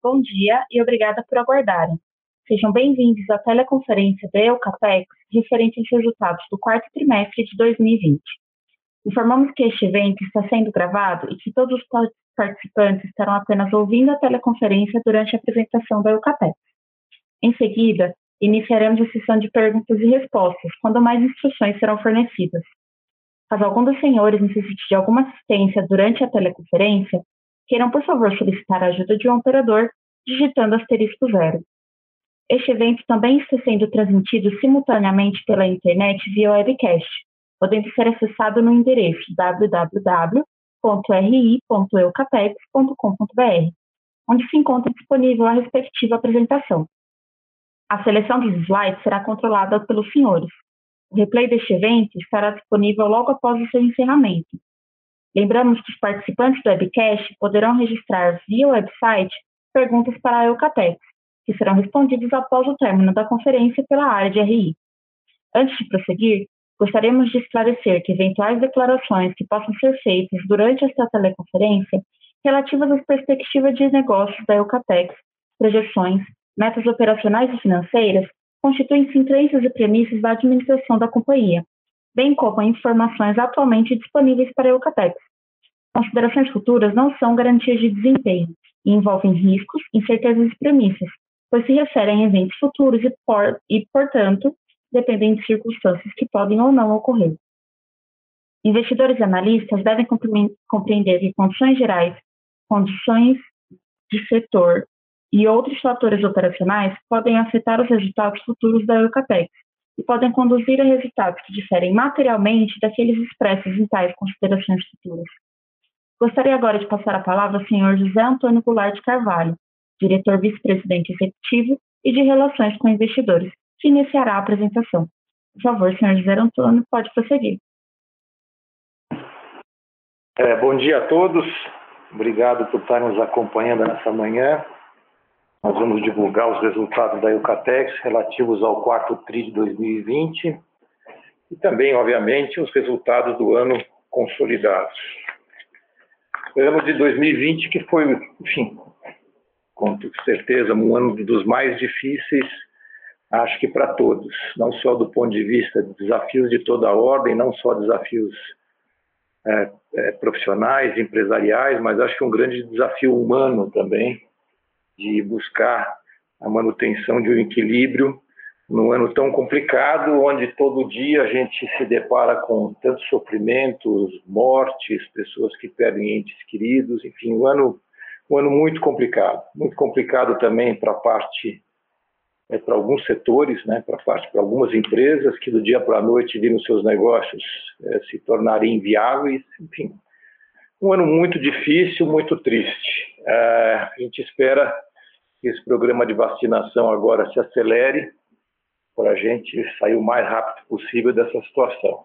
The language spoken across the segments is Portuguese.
Bom dia e obrigada por aguardarem. Sejam bem-vindos à teleconferência da Eucapex referente aos resultados do quarto trimestre de 2020. Informamos que este evento está sendo gravado e que todos os participantes estarão apenas ouvindo a teleconferência durante a apresentação da Eucapex. Em seguida, iniciaremos a sessão de perguntas e respostas, quando mais instruções serão fornecidas. Caso algum dos senhores necessite de alguma assistência durante a teleconferência, queiram, por favor, solicitar a ajuda de um operador digitando asterisco zero. Este evento também está sendo transmitido simultaneamente pela internet via webcast, podendo ser acessado no endereço www.ri.eucapex.com.br, onde se encontra disponível a respectiva apresentação. A seleção dos slides será controlada pelos senhores. O replay deste evento estará disponível logo após o seu encerramento. Lembramos que os participantes do webcast poderão registrar via website perguntas para a Eucatex, que serão respondidas após o término da conferência pela área de RI. Antes de prosseguir, gostaríamos de esclarecer que eventuais declarações que possam ser feitas durante esta teleconferência relativas às perspectivas de negócios da Eucatex, projeções, metas operacionais e financeiras, constituem-se crenças e premissas da administração da companhia, bem como informações atualmente disponíveis para a Eucatex. Considerações futuras não são garantias de desempenho e envolvem riscos, incertezas e premissas, pois se referem a eventos futuros e, por, e, portanto, dependem de circunstâncias que podem ou não ocorrer. Investidores e analistas devem compreender que condições gerais, condições de setor e outros fatores operacionais podem afetar os resultados futuros da Eucapex e podem conduzir a resultados que diferem materialmente daqueles expressos em tais considerações futuras. Gostaria agora de passar a palavra ao senhor José Antônio Goulart de Carvalho, diretor vice-presidente executivo e de Relações com Investidores, que iniciará a apresentação. Por favor, senhor José Antônio, pode prosseguir. É, bom dia a todos. Obrigado por estar nos acompanhando nessa manhã. Nós vamos divulgar os resultados da Eucatex relativos ao quarto TRI de 2020 e também, obviamente, os resultados do ano consolidados. Ano de 2020 que foi, enfim, com certeza, um ano dos mais difíceis, acho que para todos, não só do ponto de vista de desafios de toda a ordem, não só desafios é, é, profissionais, empresariais, mas acho que um grande desafio humano também, de buscar a manutenção de um equilíbrio num ano tão complicado, onde todo dia a gente se depara com tantos sofrimentos, mortes, pessoas que perdem entes queridos, enfim, um ano, um ano muito complicado. Muito complicado também para a parte, é, para alguns setores, né, para parte para algumas empresas que do dia para a noite viram seus negócios é, se tornarem inviáveis, enfim. Um ano muito difícil, muito triste. É, a gente espera que esse programa de vacinação agora se acelere para a gente sair o mais rápido possível dessa situação.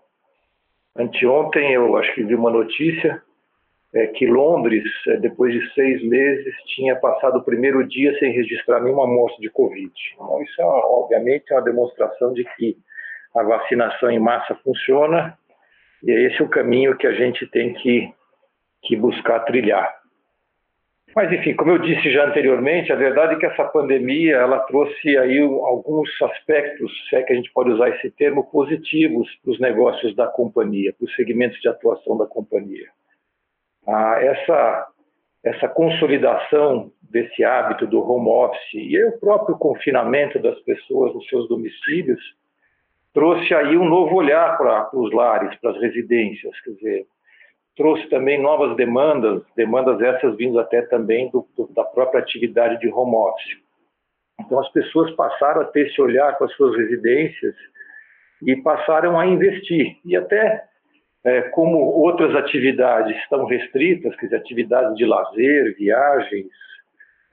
Anteontem eu acho que vi uma notícia é, que Londres, é, depois de seis meses, tinha passado o primeiro dia sem registrar nenhuma morte de Covid. Então, isso, é, obviamente, é uma demonstração de que a vacinação em massa funciona e é esse o caminho que a gente tem que, que buscar trilhar. Mas, enfim, como eu disse já anteriormente, a verdade é que essa pandemia ela trouxe aí alguns aspectos, se é que a gente pode usar esse termo, positivos para os negócios da companhia, para os segmentos de atuação da companhia. Ah, essa, essa consolidação desse hábito do home office e o próprio confinamento das pessoas nos seus domicílios trouxe aí um novo olhar para os lares, para as residências, quer dizer, trouxe também novas demandas, demandas essas vindo até também do, do, da própria atividade de home office. Então as pessoas passaram a ter esse olhar com as suas residências e passaram a investir. E até é, como outras atividades estão restritas, quer dizer, atividades de lazer, viagens,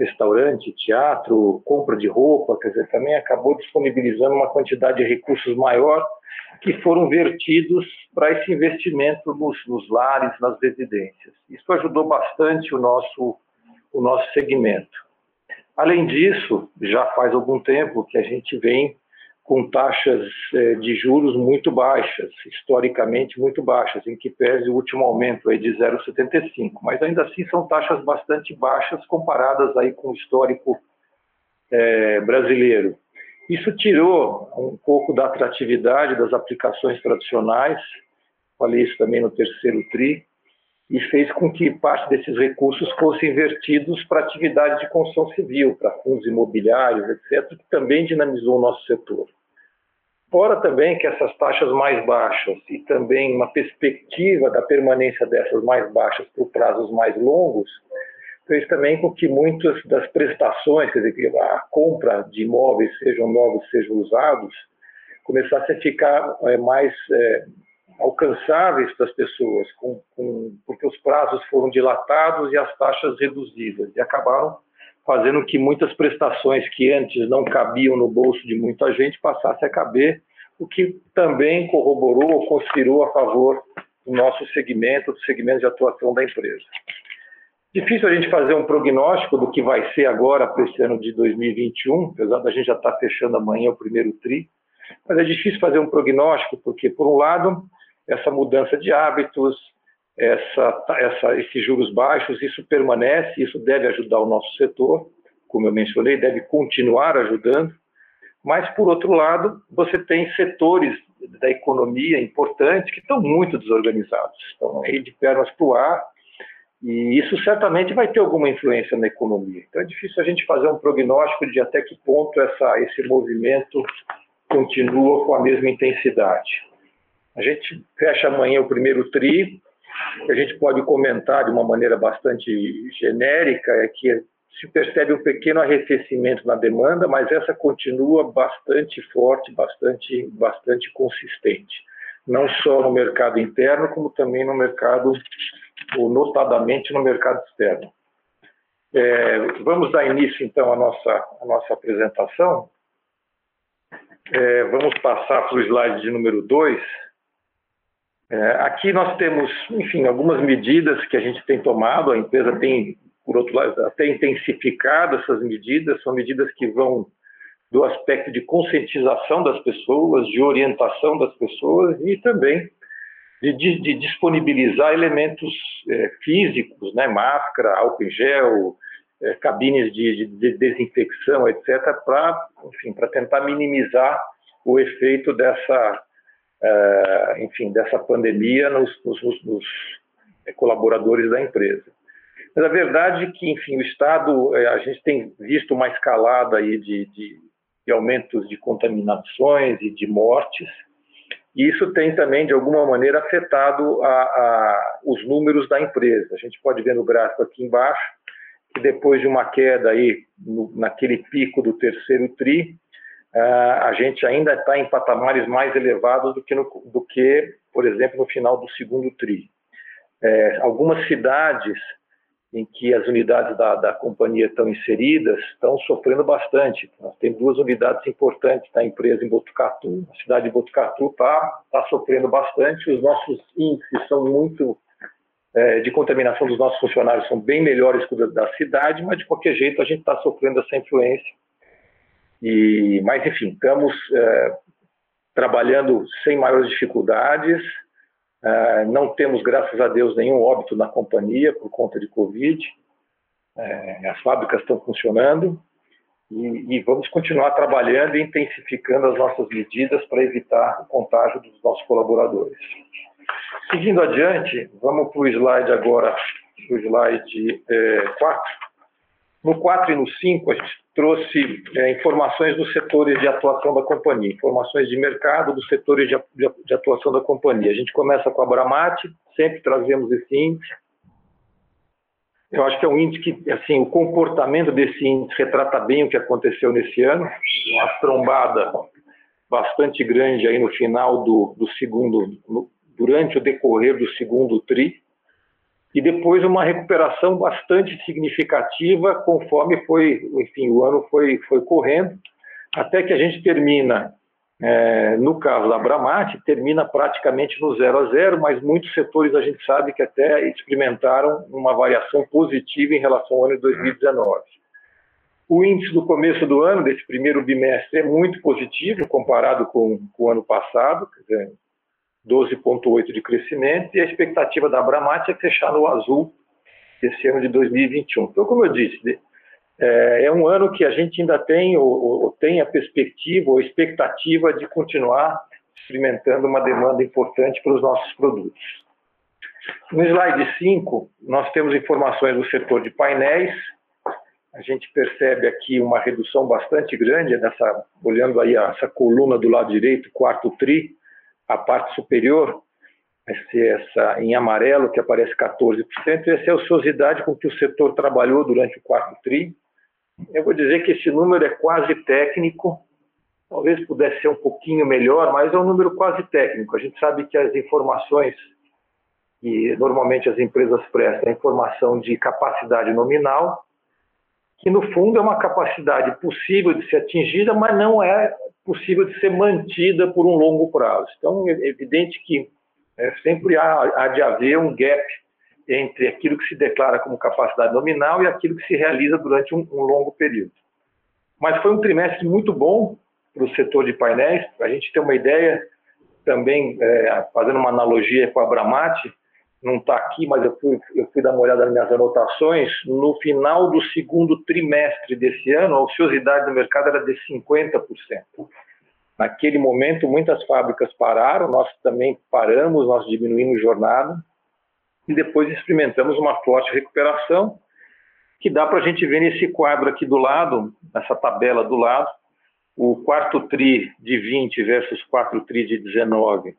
restaurante, teatro, compra de roupa, quer dizer, também acabou disponibilizando uma quantidade de recursos maior que foram vertidos para esse investimento nos, nos, lares, nas residências. Isso ajudou bastante o nosso, o nosso segmento. Além disso, já faz algum tempo que a gente vem com taxas é, de juros muito baixas, historicamente muito baixas, em que pese o último aumento aí de 0,75, mas ainda assim são taxas bastante baixas comparadas aí com o histórico é, brasileiro. Isso tirou um pouco da atratividade das aplicações tradicionais, falei isso também no terceiro TRI, e fez com que parte desses recursos fossem invertidos para atividades de construção civil, para fundos imobiliários, etc., que também dinamizou o nosso setor. Fora também que essas taxas mais baixas e também uma perspectiva da permanência dessas mais baixas por prazos mais longos, fez também com que muitas das prestações, quer dizer, a compra de imóveis, sejam novos, sejam usados, começasse a ficar é, mais é, alcançáveis para as pessoas, com, com, porque os prazos foram dilatados e as taxas reduzidas, e acabaram fazendo que muitas prestações que antes não cabiam no bolso de muita gente passassem a caber, o que também corroborou ou conspirou a favor do nosso segmento, do segmento de atuação da empresa. Difícil a gente fazer um prognóstico do que vai ser agora para esse ano de 2021, apesar da gente já estar tá fechando amanhã o primeiro TRI, mas é difícil fazer um prognóstico porque, por um lado, essa mudança de hábitos, essa, essa, esses juros baixos, isso permanece, isso deve ajudar o nosso setor, como eu mencionei, deve continuar ajudando, mas, por outro lado, você tem setores da economia importantes que estão muito desorganizados, estão aí de pernas para o ar, e isso certamente vai ter alguma influência na economia. Então, é difícil a gente fazer um prognóstico de até que ponto essa, esse movimento continua com a mesma intensidade. A gente fecha amanhã o primeiro TRI, que a gente pode comentar de uma maneira bastante genérica é que se percebe um pequeno arrefecimento na demanda, mas essa continua bastante forte, bastante, bastante consistente, não só no mercado interno, como também no mercado, ou notadamente no mercado externo. É, vamos dar início então à nossa, à nossa apresentação. É, vamos passar para o slide de número 2 é, aqui nós temos, enfim, algumas medidas que a gente tem tomado, a empresa tem, por outro lado, até intensificado essas medidas, são medidas que vão do aspecto de conscientização das pessoas, de orientação das pessoas e também de, de, de disponibilizar elementos é, físicos, né, máscara, álcool em gel, é, cabines de, de, desinfecção, etc., para, tentar minimizar o efeito dessa uh, enfim, dessa pandemia nos, nos, nos, eh, colaboradores da empresa. Mas a verdade é que, enfim, o Estado, eh, a gente tem visto uma escalada aí de, de, de aumentos de contaminações e de mortes, e isso tem também, de alguma maneira, afetado a, a, os números da empresa. A gente pode ver no gráfico aqui embaixo que depois de uma queda aí no, naquele pico do terceiro TRI, a gente ainda está em patamares mais elevados do que, no, do que, por exemplo, no final do segundo TRI. É, algumas cidades em que as unidades da, da, companhia estão inseridas estão sofrendo bastante. Nós temos duas unidades importantes da empresa em Botucatu. A cidade de Botucatu está tá sofrendo bastante. Os nossos índices são muito é, de contaminação dos nossos funcionários são bem melhores que os da cidade, mas de qualquer jeito a gente está sofrendo essa influência e, mas, enfim, estamos é, trabalhando sem maiores dificuldades. É, não temos, graças a Deus, nenhum óbito na companhia por conta de Covid. É, as fábricas estão funcionando e, e, vamos continuar trabalhando e intensificando as nossas medidas para evitar o contágio dos nossos colaboradores. Seguindo adiante, vamos para o slide agora, o slide 4. No 4 e no 5, a gente trouxe é, informações dos setores de atuação da companhia, informações de mercado dos setores de, de, de atuação da companhia. A gente começa com a Bramate, sempre trazemos esse índice. Eu acho que é um índice que, assim, o comportamento desse índice retrata bem o que aconteceu nesse ano. Uma trombada bastante grande aí no final do, do segundo, no, durante o decorrer do segundo TRI e depois uma recuperação bastante significativa conforme foi, enfim, o ano foi, foi correndo, até que a gente termina, é, no caso da Bramate, termina praticamente no zero a zero, mas muitos setores a gente sabe que até experimentaram uma variação positiva em relação ao ano de 2019. O índice do começo do ano, desse primeiro bimestre, é muito positivo comparado com, com o ano passado, 12,8% de crescimento, e a expectativa da Bramate é fechar no azul esse ano de 2021. Então, como eu disse, é, é um ano que a gente ainda tem ou, ou tem a perspectiva ou expectativa de continuar experimentando uma demanda importante para os nossos produtos. No slide 5, nós temos informações do setor de painéis. A gente percebe aqui uma redução bastante grande, dessa, olhando aí essa coluna do lado direito, quarto TRI, a parte superior, essa em amarelo, que aparece 14%, essa é a ociosidade com que o setor trabalhou durante o quarto TRI. Eu vou dizer que esse número é quase técnico, talvez pudesse ser um pouquinho melhor, mas é um número quase técnico. A gente sabe que as informações que normalmente as empresas prestam, a informação de capacidade nominal, que no fundo é uma capacidade possível de ser atingida, mas não é possível de ser mantida por um longo prazo. Então, é evidente que é, sempre há, há de haver um gap entre aquilo que se declara como capacidade nominal e aquilo que se realiza durante um, um longo período. Mas foi um trimestre muito bom para o setor de painéis. A gente ter uma ideia, também é, fazendo uma analogia com a Bramate, não está aqui, mas eu fui, eu fui dar uma olhada nas minhas anotações. No final do segundo trimestre desse ano, a ociosidade do mercado era de 50%. Naquele momento, muitas fábricas pararam, nós também paramos, nós diminuímos jornada e depois experimentamos uma forte recuperação que dá para a gente ver nesse quadro aqui do lado, nessa tabela do lado, o quarto TRI de 20 versus quarto TRI de 19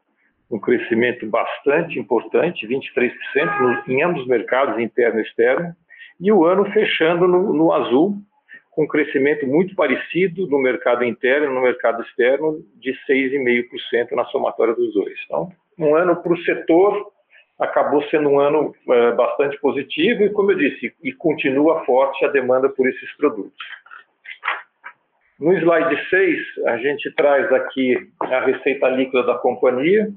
um crescimento bastante importante, 23% no, em ambos os mercados, interno e externo, e o ano fechando no, no azul, com um crescimento muito parecido no mercado interno e no mercado externo, de 6,5% na somatória dos dois. Então, um ano para o setor acabou sendo um ano é, bastante positivo e, como eu disse, e continua forte a demanda por esses produtos. No slide 6, a gente traz aqui a receita líquida da companhia,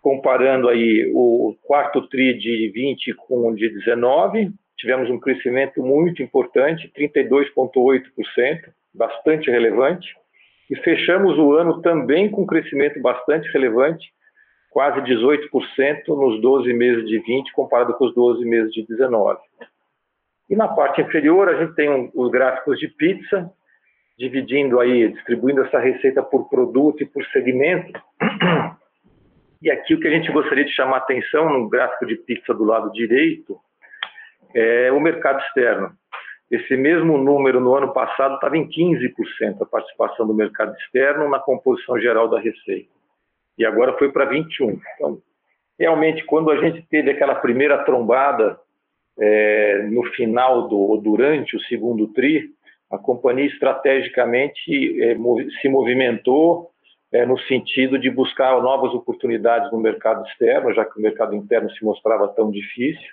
comparando aí o quarto TRI de 20 com o de 19, tivemos um crescimento muito importante, 32,8%, bastante relevante, e fechamos o ano também com um crescimento bastante relevante, quase 18% nos 12 meses de 20 comparado com os 12 meses de 19. E na parte inferior a gente tem um, os gráficos de pizza, dividindo aí, distribuindo essa receita por produto e por segmento. E aqui o que a gente gostaria de chamar atenção no gráfico de pizza do lado direito é o mercado externo. Esse mesmo número no ano passado estava em 15% a participação do mercado externo na composição geral da receita. E agora foi para 21%. Então, realmente, quando a gente teve aquela primeira trombada é, no final do, ou durante o segundo TRI, a companhia estrategicamente é, se movimentou é, no sentido de buscar novas oportunidades no mercado externo, já que o mercado interno se mostrava tão difícil.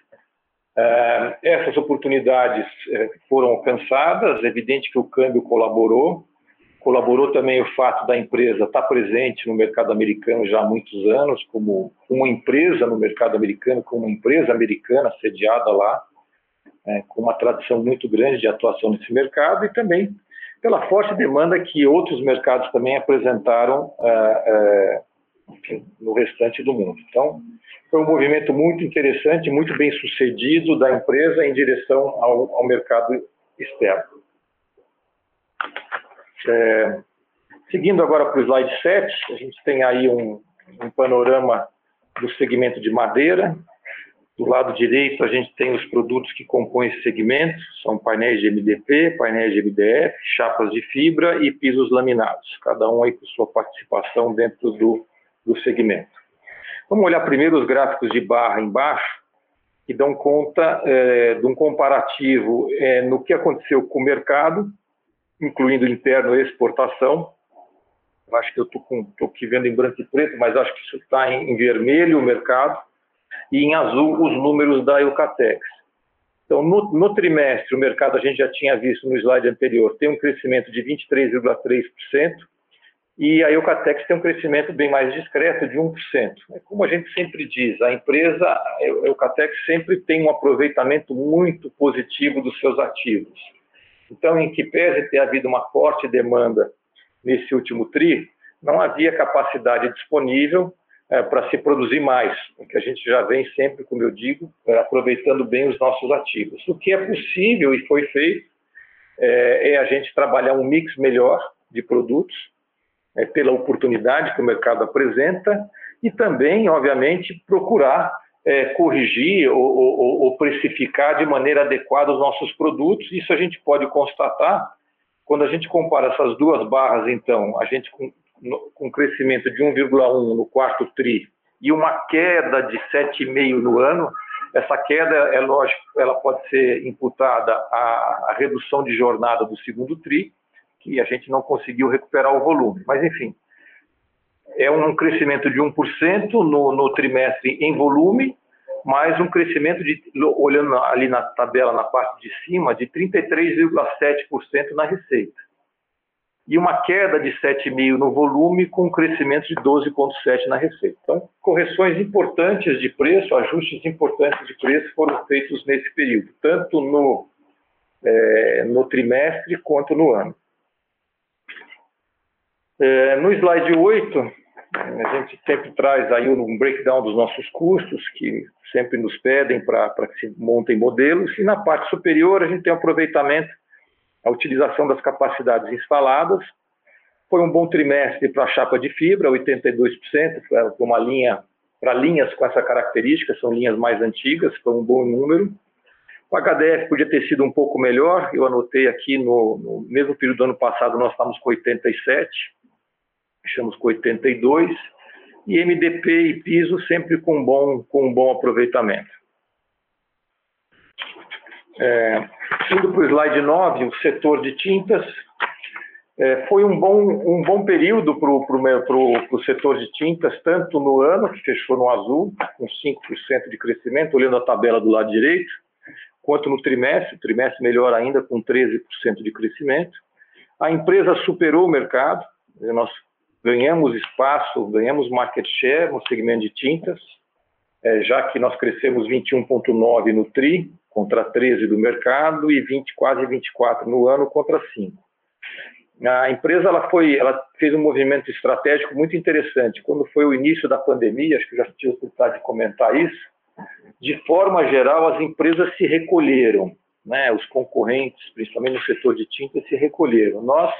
É, essas oportunidades é, foram alcançadas, é evidente que o câmbio colaborou, colaborou também o fato da empresa estar presente no mercado americano já há muitos anos, como uma empresa no mercado americano, como uma empresa americana sediada lá, é, com uma tradição muito grande de atuação nesse mercado e também pela forte demanda que outros mercados também apresentaram é, é, enfim, no restante do mundo. Então, foi um movimento muito interessante, muito bem sucedido da empresa em direção ao, ao mercado externo. É, seguindo agora para o slide 7, a gente tem aí um, um panorama do segmento de madeira, do lado direito, a gente tem os produtos que compõem esse segmento, são painéis de MDP, painéis de MDF, chapas de fibra e pisos laminados, cada um aí com sua participação dentro do, do segmento. Vamos olhar primeiro os gráficos de barra embaixo, que dão conta é, de um comparativo é, no que aconteceu com o mercado, incluindo interno e exportação. Acho que eu estou aqui vendo em branco e preto, mas acho que isso está em, em vermelho o mercado e em azul os números da Eucatex. Então, no, no, trimestre, o mercado, a gente já tinha visto no slide anterior, tem um crescimento de 23,3%, e a Eucatex tem um crescimento bem mais discreto, de 1%. É como a gente sempre diz, a empresa, a Eucatex sempre tem um aproveitamento muito positivo dos seus ativos. Então, em que pese ter havido uma forte demanda nesse último TRI, não havia capacidade disponível é, para se produzir mais, porque a gente já vem sempre, como eu digo, é, aproveitando bem os nossos ativos. O que é possível e foi feito é, é a gente trabalhar um mix melhor de produtos, é, pela oportunidade que o mercado apresenta, e também, obviamente, procurar é, corrigir ou, ou, ou, precificar de maneira adequada os nossos produtos. Isso a gente pode constatar quando a gente compara essas duas barras, então, a gente com, crescimento de 1,1 no quarto TRI e uma queda de 7,5 no ano, essa queda, é lógico, ela pode ser imputada à, à redução de jornada do segundo TRI, que a gente não conseguiu recuperar o volume. Mas, enfim, é um crescimento de 1% no, no trimestre em volume, mais um crescimento de, olhando ali na tabela na parte de cima, de 33,7% na receita. E uma queda de 7,5% no volume, com um crescimento de 12,7% na receita. Então, correções importantes de preço, ajustes importantes de preço foram feitos nesse período, tanto no, é, no trimestre quanto no ano. É, no slide 8, a gente sempre traz aí um breakdown dos nossos custos, que sempre nos pedem para que se montem modelos, e na parte superior a gente tem o aproveitamento, a utilização das capacidades instaladas. Foi um bom trimestre para a chapa de fibra, 82%, para uma linha para linhas com essa característica, são linhas mais antigas, foi um bom número. O HDF podia ter sido um pouco melhor, eu anotei aqui no, no mesmo período do ano passado nós estávamos com 87, fechamos com 82, e MDP e piso sempre com, bom, com um bom aproveitamento. É, indo para o slide 9, o setor de tintas, é, foi um bom, um bom período para o setor de tintas, tanto no ano, que fechou no azul, com 5% de crescimento, olhando a tabela do lado direito, quanto no trimestre, trimestre melhor ainda, com 13% de crescimento. A empresa superou o mercado, nós ganhamos espaço, ganhamos market share no segmento de tintas, é, já que nós crescemos 21,9 no TRI, contra 13 do mercado, e 20, quase 24 no ano, contra 5. A empresa ela foi, ela fez um movimento estratégico muito interessante. Quando foi o início da pandemia, acho que já tive a oportunidade de comentar isso, de forma geral, as empresas se recolheram, né? os concorrentes, principalmente no setor de tintas, se recolheram. Nós,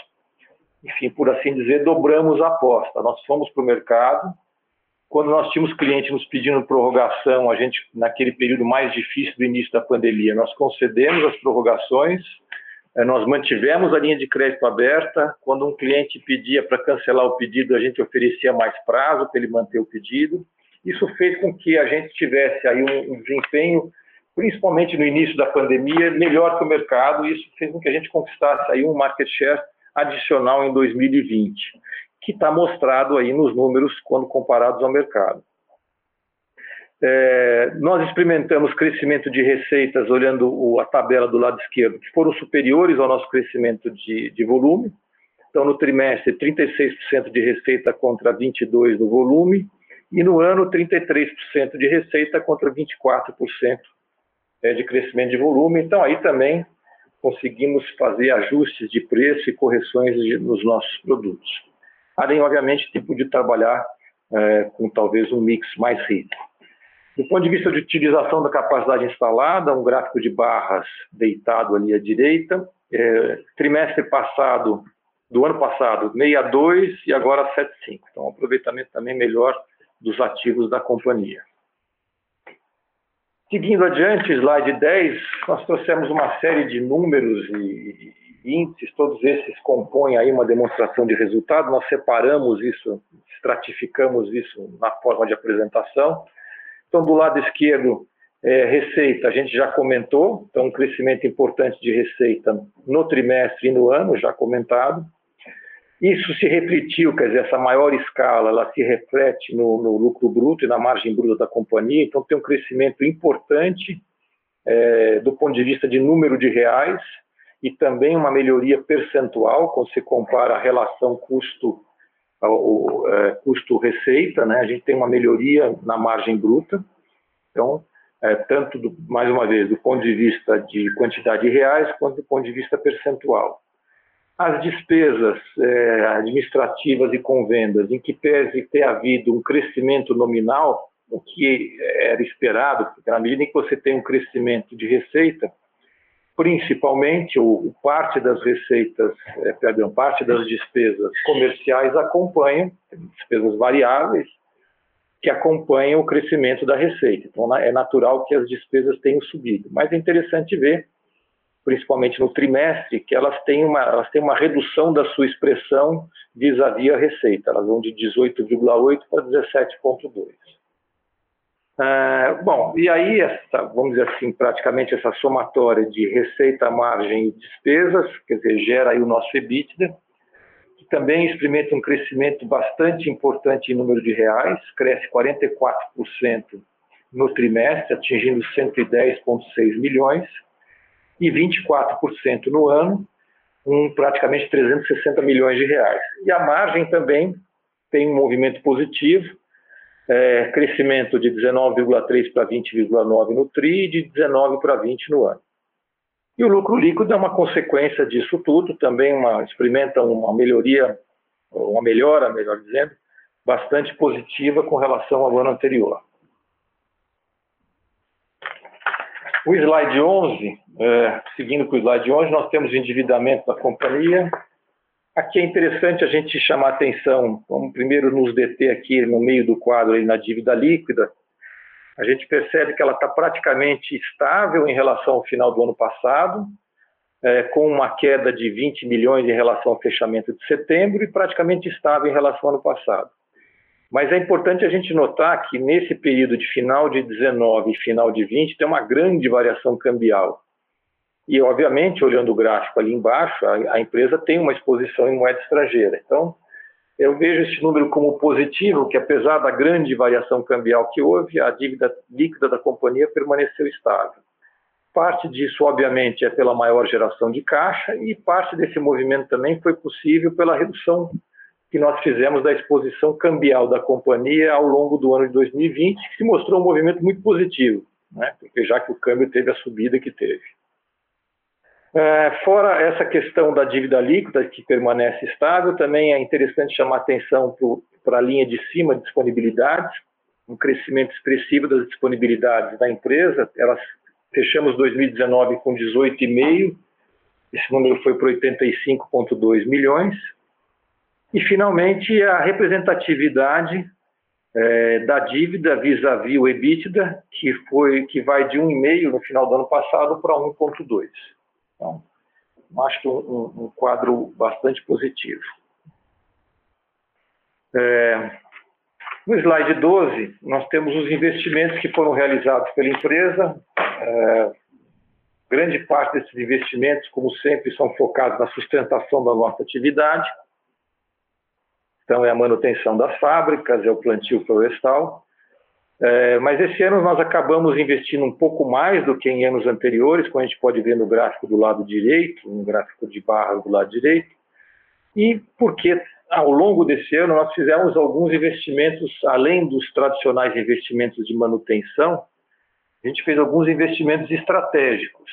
enfim, por assim dizer, dobramos a aposta. Nós fomos para o mercado. Quando nós tínhamos clientes nos pedindo prorrogação, a gente, naquele período mais difícil do início da pandemia, nós concedemos as prorrogações, eh, nós mantivemos a linha de crédito aberta. Quando um cliente pedia para cancelar o pedido, a gente oferecia mais prazo para ele manter o pedido. Isso fez com que a gente tivesse aí um, desempenho, principalmente no início da pandemia, melhor que o mercado. Isso fez com que a gente conquistasse aí um market share adicional em 2020, que está mostrado aí nos números quando comparados ao mercado. É, nós experimentamos crescimento de receitas olhando o, a tabela do lado esquerdo, que foram superiores ao nosso crescimento de, de volume. Então, no trimestre, 36% de receita contra 22% do volume, e no ano, 33% de receita contra 24% é, de crescimento de volume. Então, aí também conseguimos fazer ajustes de preço e correções nos nossos produtos. Além, obviamente, de poder trabalhar é, com talvez um mix mais rico. Do ponto de vista de utilização da capacidade instalada, um gráfico de barras deitado ali à direita, é, trimestre passado, do ano passado, 62 e agora 75. Então, aproveitamento também melhor dos ativos da companhia. Seguindo adiante, slide 10, nós trouxemos uma série de números e todos esses compõem aí uma demonstração de resultado, nós separamos isso, estratificamos isso na forma de apresentação. Então, do lado esquerdo, é, receita, a gente já comentou, então um crescimento importante de receita no trimestre e no ano, já comentado. Isso se refletiu, quer dizer, essa maior escala, ela se reflete no, no lucro bruto e na margem bruta da companhia, então tem um crescimento importante é, do ponto de vista de número de reais e também uma melhoria percentual quando se compara a relação custo é, custo-receita, né? a gente tem uma melhoria na margem bruta, então é, tanto, do, mais uma vez, do ponto de vista de quantidade de reais, quanto do ponto de vista percentual. As despesas é, administrativas e com vendas, em que pese ter havido um crescimento nominal, o que era esperado, porque na medida em que você tem um crescimento de receita, principalmente parte das receitas, é, perdão, parte das despesas comerciais acompanham, despesas variáveis, que acompanham o crescimento da receita. Então, é natural que as despesas tenham subido. Mas é interessante ver, principalmente no trimestre, que elas têm uma, elas têm uma redução da sua expressão vis-à-vis a receita. Elas vão de 18,8 para 17,2. Ah, bom, e aí, essa, vamos dizer assim, praticamente essa somatória de receita, margem e despesas, quer dizer, gera aí o nosso EBITDA, que também experimenta um crescimento bastante importante em número de reais, cresce 44% no trimestre, atingindo 110,6 milhões, e 24% no ano, um praticamente 360 milhões de reais. E a margem também tem um movimento positivo, é, crescimento de 19,3 para 20,9 no TRI e de 19 para 20 no ano. E o lucro líquido é uma consequência disso tudo, também uma, experimenta uma melhoria, uma melhora, melhor dizendo, bastante positiva com relação ao ano anterior. O slide 11, é, seguindo com o slide 11, nós temos endividamento da companhia, Aqui é interessante a gente chamar atenção, vamos primeiro nos deter aqui no meio do quadro aí na dívida líquida. A gente percebe que ela está praticamente estável em relação ao final do ano passado, é, com uma queda de 20 milhões em relação ao fechamento de setembro e praticamente estável em relação ao ano passado. Mas é importante a gente notar que nesse período de final de 19 e final de 20 tem uma grande variação cambial. E, obviamente, olhando o gráfico ali embaixo, a, a, empresa tem uma exposição em moeda estrangeira. Então, eu vejo esse número como positivo, que apesar da grande variação cambial que houve, a dívida líquida da companhia permaneceu estável. Parte disso, obviamente, é pela maior geração de caixa e parte desse movimento também foi possível pela redução que nós fizemos da exposição cambial da companhia ao longo do ano de 2020, que se mostrou um movimento muito positivo, né? porque já que o câmbio teve a subida que teve. É, fora essa questão da dívida líquida, que permanece estável, também é interessante chamar atenção para a linha de cima de disponibilidades, um crescimento expressivo das disponibilidades da empresa. Elas fechamos 2019 com 18,5, esse número foi para 85,2 milhões. E, finalmente, a representatividade é, da dívida vis-à-vis -vis o EBITDA, que, foi, que vai de 1,5 no final do ano passado para 1,2. Então, acho que um, um quadro bastante positivo. É, no slide 12, nós temos os investimentos que foram realizados pela empresa. É, grande parte desses investimentos, como sempre, são focados na sustentação da nossa atividade. Então, é a manutenção das fábricas, é o plantio florestal. É, mas esse ano nós acabamos investindo um pouco mais do que em anos anteriores, como a gente pode ver no gráfico do lado direito, no gráfico de barras do lado direito, e porque ao longo desse ano nós fizemos alguns investimentos, além dos tradicionais investimentos de manutenção, a gente fez alguns investimentos estratégicos.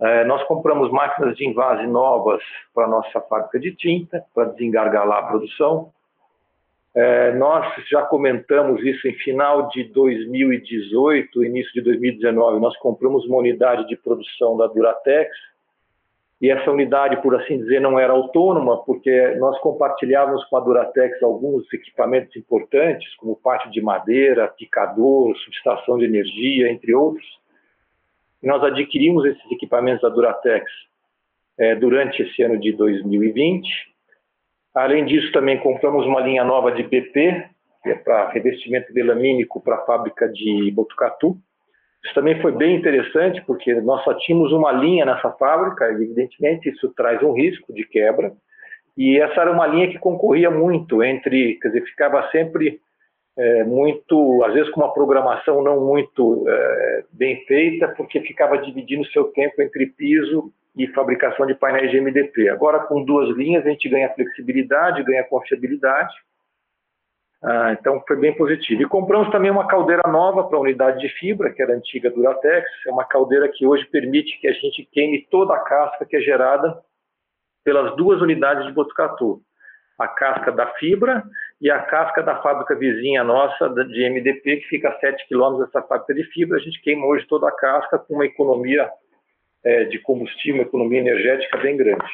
É, nós compramos máquinas de invase novas para nossa fábrica de tinta, para desengargalar a produção. É, nós já comentamos isso em final de 2018, início de 2019. Nós compramos uma unidade de produção da Duratex e essa unidade, por assim dizer, não era autônoma, porque nós compartilhávamos com a Duratex alguns equipamentos importantes, como parte de madeira, picador, subestação de energia, entre outros. E nós adquirimos esses equipamentos da Duratex é, durante esse ano de 2020 Além disso, também compramos uma linha nova de BP, que é para revestimento melamínico para a fábrica de Botucatu. Isso também foi bem interessante, porque nós só tínhamos uma linha nessa fábrica, evidentemente isso traz um risco de quebra, e essa era uma linha que concorria muito entre, quer dizer, ficava sempre é, muito, às vezes com uma programação não muito é, bem feita, porque ficava dividindo seu tempo entre piso e fabricação de painéis de MDP. Agora, com duas linhas, a gente ganha flexibilidade, ganha confiabilidade. Ah, então foi bem positivo. E compramos também uma caldeira nova para a unidade de fibra, que era antiga Duratex. É uma caldeira que hoje permite que a gente queime toda a casca que é gerada pelas duas unidades de Botucatu. A casca da fibra e a casca da fábrica vizinha nossa, de MDP, que fica a 7 quilômetros dessa fábrica de fibra. A gente queima hoje toda a casca com uma economia é, de combustível, economia energética bem grande.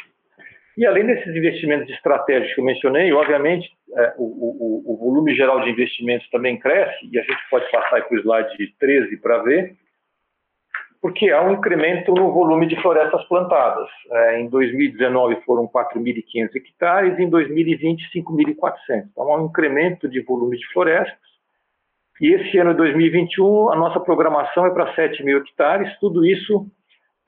E além desses investimentos estratégicos que eu mencionei, obviamente, é, o, o, o, volume geral de investimentos também cresce, e a gente pode passar para o slide 13 para ver, porque há um incremento no volume de florestas plantadas. É, em 2019 foram 4.500 hectares, em 2020 5.400. Então há um incremento de volume de florestas. E esse ano, 2021, a nossa programação é para 7 mil hectares, tudo isso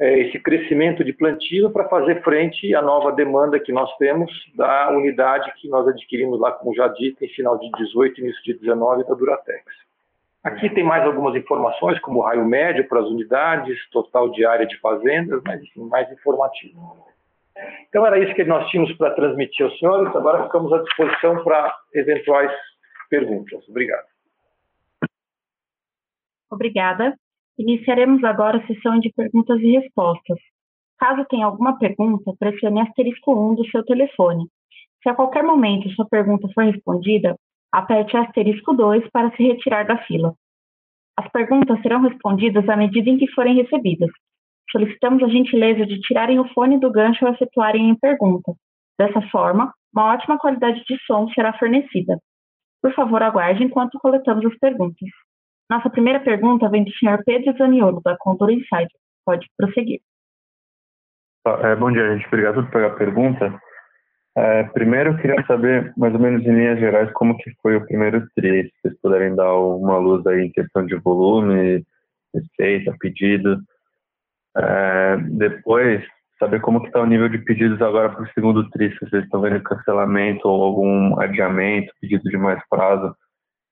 esse crescimento de plantio para fazer frente à nova demanda que nós temos da unidade que nós adquirimos lá, como já dito, em final de 18 início de 19 da Duratex. Aqui tem mais algumas informações, como raio médio para as unidades, total de área de fazendas, mas enfim, mais informativo. Então era isso que nós tínhamos para transmitir aos senhores, agora ficamos à disposição para eventuais perguntas. Obrigado. Obrigada. Iniciaremos agora a sessão de perguntas e respostas. Caso tenha alguma pergunta, pressione asterisco 1 do seu telefone. Se a qualquer momento sua pergunta for respondida, aperte asterisco 2 para se retirar da fila. As perguntas serão respondidas à medida em que forem recebidas. Solicitamos a gentileza de tirarem o fone do gancho ao efetuarem a pergunta. Dessa forma, uma ótima qualidade de som será fornecida. Por favor, aguarde enquanto coletamos as perguntas. Nossa primeira pergunta vem do senhor Pedro Zaniolo, da Condor Insight. Pode prosseguir. É, bom dia, gente. Obrigado por pegar a pergunta. É, primeiro, eu queria saber, mais ou menos em linhas gerais, como que foi o primeiro TRI. Se vocês puderem dar uma luz aí em questão de volume, receita, pedido. É, depois, saber como que está o nível de pedidos agora para o segundo TRI, se vocês estão vendo cancelamento ou algum adiamento, pedido de mais prazo,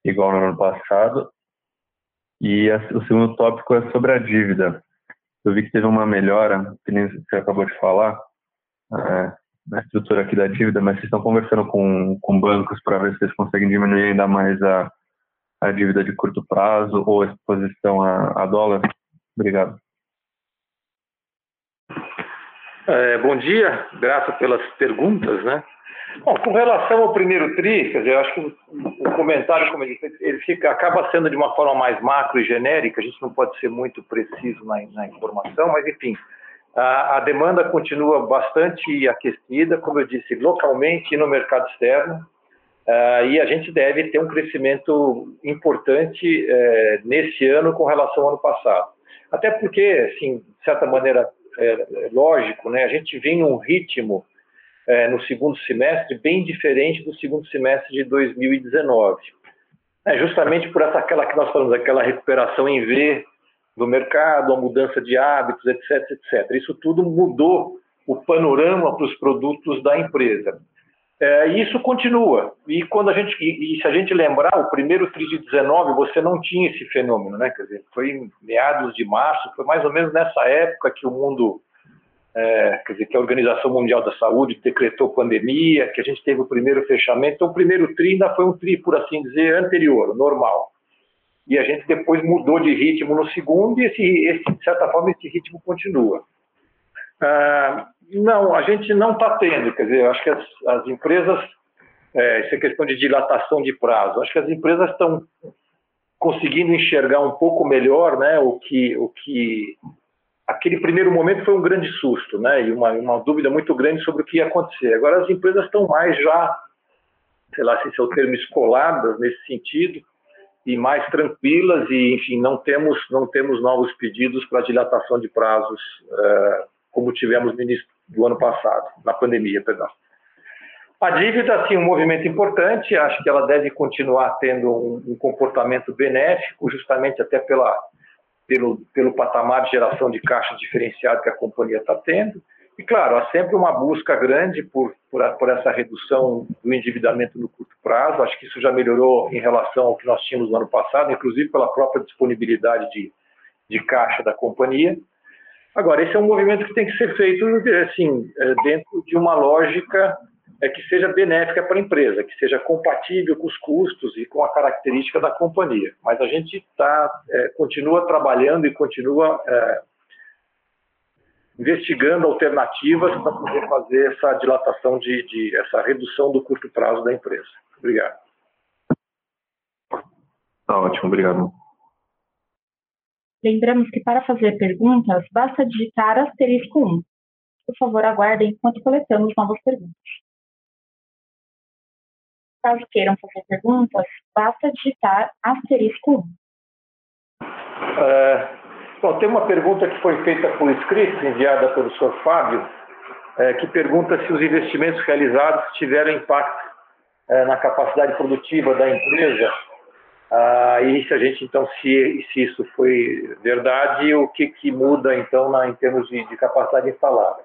igual no ano passado. E a, o segundo tópico é sobre a dívida. Eu vi que teve uma melhora, que nem você acabou de falar, é, na estrutura aqui da dívida, mas vocês estão conversando com, com bancos para ver se vocês conseguem diminuir ainda mais a, a dívida de curto prazo ou a exposição a, a dólar? Obrigado. É, bom dia, graças pelas perguntas, né? Bom, com relação ao primeiro TRI, quer dizer, eu acho que o comentário, como ele, ele fica, acaba sendo de uma forma mais macro e genérica, a gente não pode ser muito preciso na, na informação, mas enfim, a, a, demanda continua bastante aquecida, como eu disse, localmente e no mercado externo, uh, e a gente deve ter um crescimento importante uh, nesse ano com relação ao ano passado. Até porque, assim, de certa maneira, é, é lógico, né, a gente vem um ritmo é, no segundo semestre bem diferente do segundo semestre de 2019. É justamente por essa aquela que nós falamos, aquela recuperação em V do mercado, a mudança de hábitos, etc, etc. Isso tudo mudou o panorama para os produtos da empresa. É, e isso continua. E quando a gente, e, e, se a gente lembrar, o primeiro TRI de 19, você não tinha esse fenômeno, né? Quer dizer, foi em meados de março, foi mais ou menos nessa época que o mundo é, quer dizer, que a Organização Mundial da Saúde decretou pandemia, que a gente teve o primeiro fechamento. Então, o primeiro TRI ainda foi um TRI, por assim dizer, anterior, normal. E a gente depois mudou de ritmo no segundo, e esse, esse de certa forma, esse ritmo continua. Ah, não, a gente não está tendo, quer dizer, acho que as, as empresas, é, essa questão de dilatação de prazo, acho que as empresas estão conseguindo enxergar um pouco melhor né, o que, o que aquele primeiro momento foi um grande susto, né? E uma, uma dúvida muito grande sobre o que ia acontecer. Agora as empresas estão mais já, sei lá se esse é o termo, escoladas nesse sentido e mais tranquilas e, enfim, não temos não temos novos pedidos para dilatação de prazos uh, como tivemos no início do ano passado, na pandemia, perdão. A dívida, sim, um movimento importante. Acho que ela deve continuar tendo um, um comportamento benéfico, justamente até pela pelo, pelo patamar de geração de caixa diferenciado que a companhia está tendo. E, claro, há sempre uma busca grande por, por, por, essa redução do endividamento no curto prazo. Acho que isso já melhorou em relação ao que nós tínhamos no ano passado, inclusive pela própria disponibilidade de, de caixa da companhia. Agora, esse é um movimento que tem que ser feito assim, é, dentro de uma lógica é que seja benéfica para a empresa, que seja compatível com os custos e com a característica da companhia. Mas a gente tá, é, continua trabalhando e continua é, investigando alternativas para poder fazer essa dilatação de, de, essa redução do curto prazo da empresa. Obrigado. Tá ótimo, obrigado. Lembramos que para fazer perguntas, basta digitar asterisco 1. Por favor, aguardem enquanto coletamos novas perguntas. Caso queiram fazer perguntas, basta digitar asterisco 1. É, bom, tem uma pergunta que foi feita por escrito, enviada pelo Sr. Fábio, é, que pergunta se os investimentos realizados tiveram impacto é, na capacidade produtiva da empresa. Ah, e se a gente, então, se, se isso foi verdade, o que, que muda, então, na, em termos de, de capacidade instalada.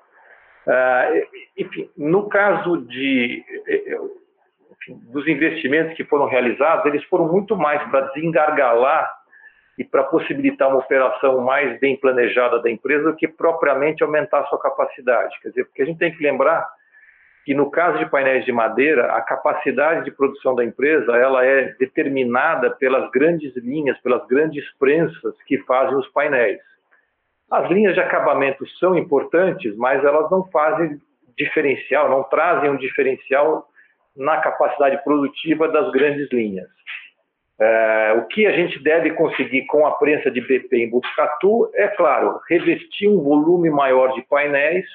Ah, enfim, no caso de dos investimentos que foram realizados, eles foram muito mais para desengargalar e para possibilitar uma operação mais bem planejada da empresa do que propriamente aumentar a sua capacidade. Quer dizer, porque a gente tem que lembrar que no caso de painéis de madeira, a capacidade de produção da empresa ela é determinada pelas grandes linhas, pelas grandes prensas que fazem os painéis. As linhas de acabamento são importantes, mas elas não fazem diferencial, não trazem um diferencial na capacidade produtiva das grandes linhas. É, o que a gente deve conseguir com a prensa de BP em Botucatu é, claro, revestir um volume maior de painéis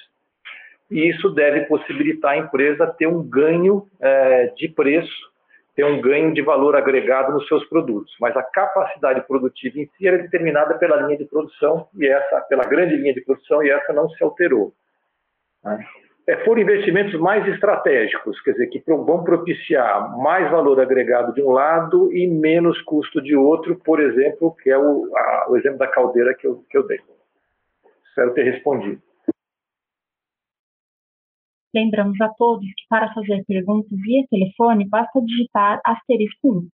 e isso deve possibilitar a empresa ter um ganho é, de preço, ter um ganho de valor agregado nos seus produtos. Mas a capacidade produtiva em si é determinada pela linha de produção e essa, pela grande linha de produção e essa não se alterou. Né? É, foram investimentos mais estratégicos, quer dizer, que vão propiciar mais valor agregado de um lado e menos custo de outro, por exemplo, que é o, a, o exemplo da caldeira que eu, que eu dei. Espero ter respondido. Lembramos a todos que para fazer perguntas via telefone basta digitar asterisco 1.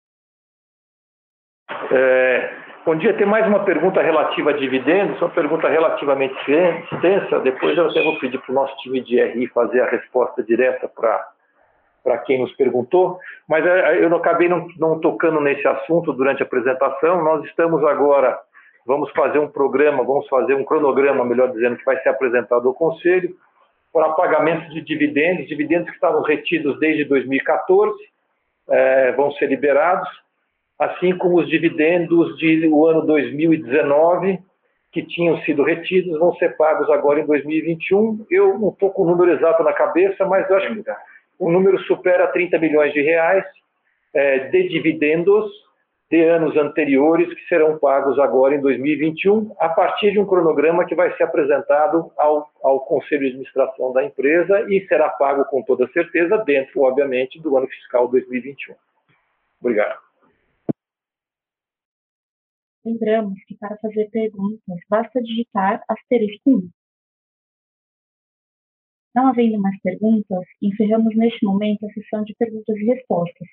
É, Bom dia, tem mais uma pergunta relativa a dividendos, uma pergunta relativamente extensa. Depois eu até vou pedir para o nosso time de RI fazer a resposta direta para quem nos perguntou, mas é, eu acabei não, não tocando nesse assunto durante a apresentação. Nós estamos agora, vamos fazer um programa, vamos fazer um cronograma, melhor dizendo, que vai ser apresentado ao Conselho, para pagamento de dividendos, dividendos que estavam retidos desde 2014, é, vão ser liberados assim como os dividendos do ano 2019, que tinham sido retidos, vão ser pagos agora em 2021. Eu não estou com o número exato na cabeça, mas acho que o número supera 30 milhões de reais é, de dividendos de anos anteriores que serão pagos agora em 2021, a partir de um cronograma que vai ser apresentado ao, ao Conselho de Administração da empresa e será pago com toda certeza dentro, obviamente, do ano fiscal 2021. Obrigado. Lembramos que para fazer perguntas basta digitar asterisco 1. Não havendo mais perguntas, encerramos neste momento a sessão de perguntas e respostas.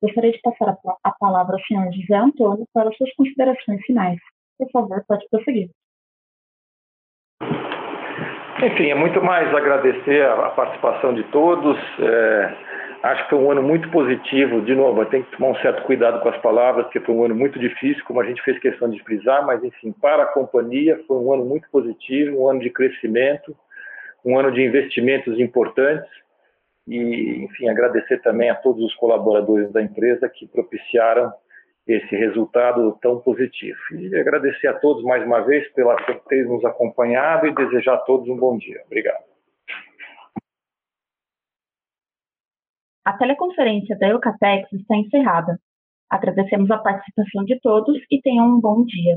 Gostaria de passar a palavra ao senhor José Antônio para suas considerações finais. Por favor, pode prosseguir. Enfim, é muito mais agradecer a participação de todos. É Acho que foi um ano muito positivo. De novo, tem que tomar um certo cuidado com as palavras, porque foi um ano muito difícil, como a gente fez questão de frisar, mas, enfim, para a companhia foi um ano muito positivo, um ano de crescimento, um ano de investimentos importantes. E, enfim, agradecer também a todos os colaboradores da empresa que propiciaram esse resultado tão positivo. E agradecer a todos mais uma vez pela ter nos acompanhado e desejar a todos um bom dia. Obrigado. A teleconferência da Eucatex está encerrada. Agradecemos a participação de todos e tenham um bom dia.